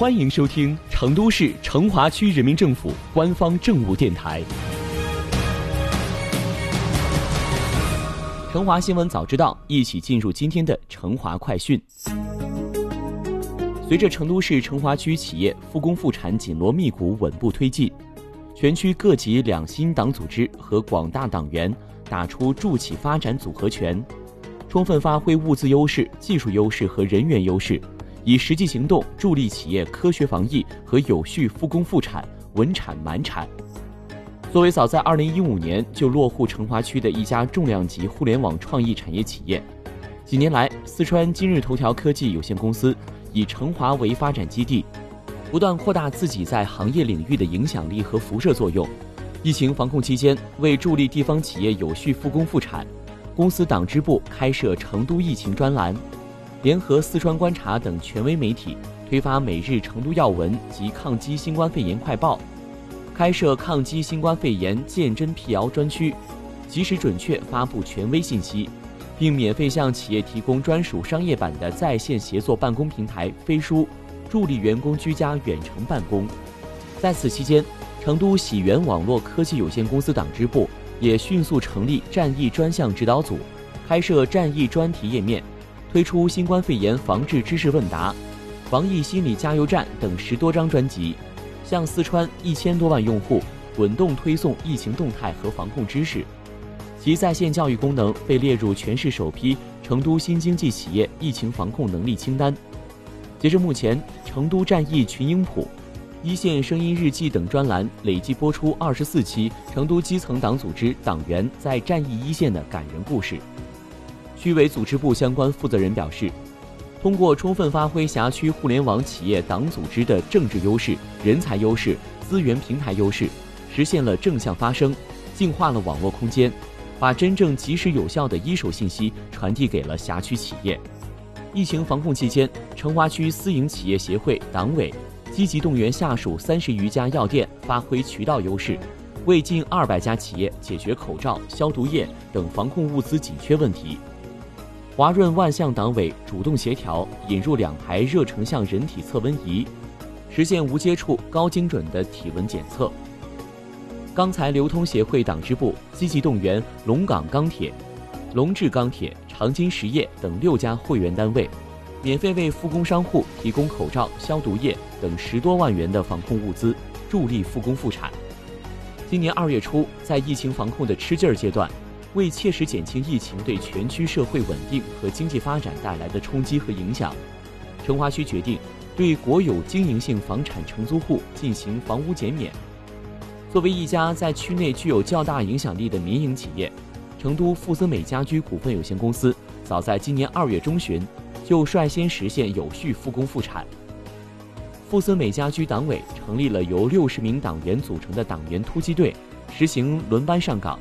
欢迎收听成都市成华区人民政府官方政务电台《成华新闻早知道》，一起进入今天的成华快讯。随着成都市成华区企业复工复产紧锣密鼓稳步推进，全区各级两新党组织和广大党员打出助企发展组合拳，充分发挥物资优势、技术优势和人员优势。以实际行动助力企业科学防疫和有序复工复产、稳产满产。作为早在2015年就落户成华区的一家重量级互联网创意产业企业，几年来，四川今日头条科技有限公司以成华为发展基地，不断扩大自己在行业领域的影响力和辐射作用。疫情防控期间，为助力地方企业有序复工复产，公司党支部开设成都疫情专栏。联合四川观察等权威媒体推发每日成都要闻及抗击新冠肺炎快报，开设抗击新冠肺炎鉴真辟谣专区，及时准确发布权威信息，并免费向企业提供专属商业版的在线协作办公平台飞书，助力员工居家远程办公。在此期间，成都喜源网络科技有限公司党支部也迅速成立战役专项指导组，开设战役专题页面。推出新冠肺炎防治知识问答、防疫心理加油站等十多张专辑，向四川一千多万用户滚动推送疫情动态和防控知识。其在线教育功能被列入全市首批成都新经济企业疫情防控能力清单。截至目前，成都战役群英谱、一线声音日记等专栏累计播出二十四期成都基层党组织党员在战役一线的感人故事。区委组织部相关负责人表示，通过充分发挥辖区互联网企业党组织的政治优势、人才优势、资源平台优势，实现了正向发声，净化了网络空间，把真正及时有效的一手信息传递给了辖区企业。疫情防控期间，成华区私营企业协会党委积极动员下属三十余家药店发挥渠道优势，为近二百家企业解决口罩、消毒液等防控物资紧缺问题。华润万象党委主动协调引入两台热成像人体测温仪，实现无接触、高精准的体温检测。钢材流通协会党支部积极动员龙岗钢铁、龙志钢铁、长金实业等六家会员单位，免费为复工商户提供口罩、消毒液等十多万元的防控物资，助力复工复产。今年二月初，在疫情防控的吃劲儿阶段。为切实减轻疫情对全区社会稳定和经济发展带来的冲击和影响，成华区决定对国有经营性房产承租户进行房屋减免。作为一家在区内具有较大影响力的民营企业，成都富森美家居股份有限公司早在今年二月中旬就率先实现有序复工复产。富森美家居党委成立了由六十名党员组成的党员突击队，实行轮班上岗。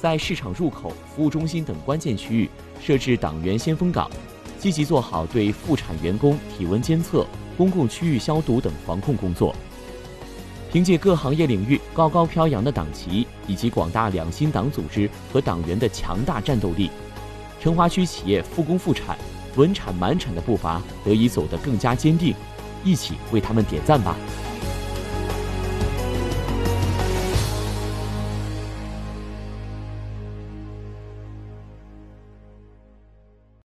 在市场入口、服务中心等关键区域设置党员先锋岗，积极做好对复产员工体温监测、公共区域消毒等防控工作。凭借各行业领域高高飘扬的党旗以及广大两新党组织和党员的强大战斗力，成华区企业复工复产、稳产满产的步伐得以走得更加坚定。一起为他们点赞吧！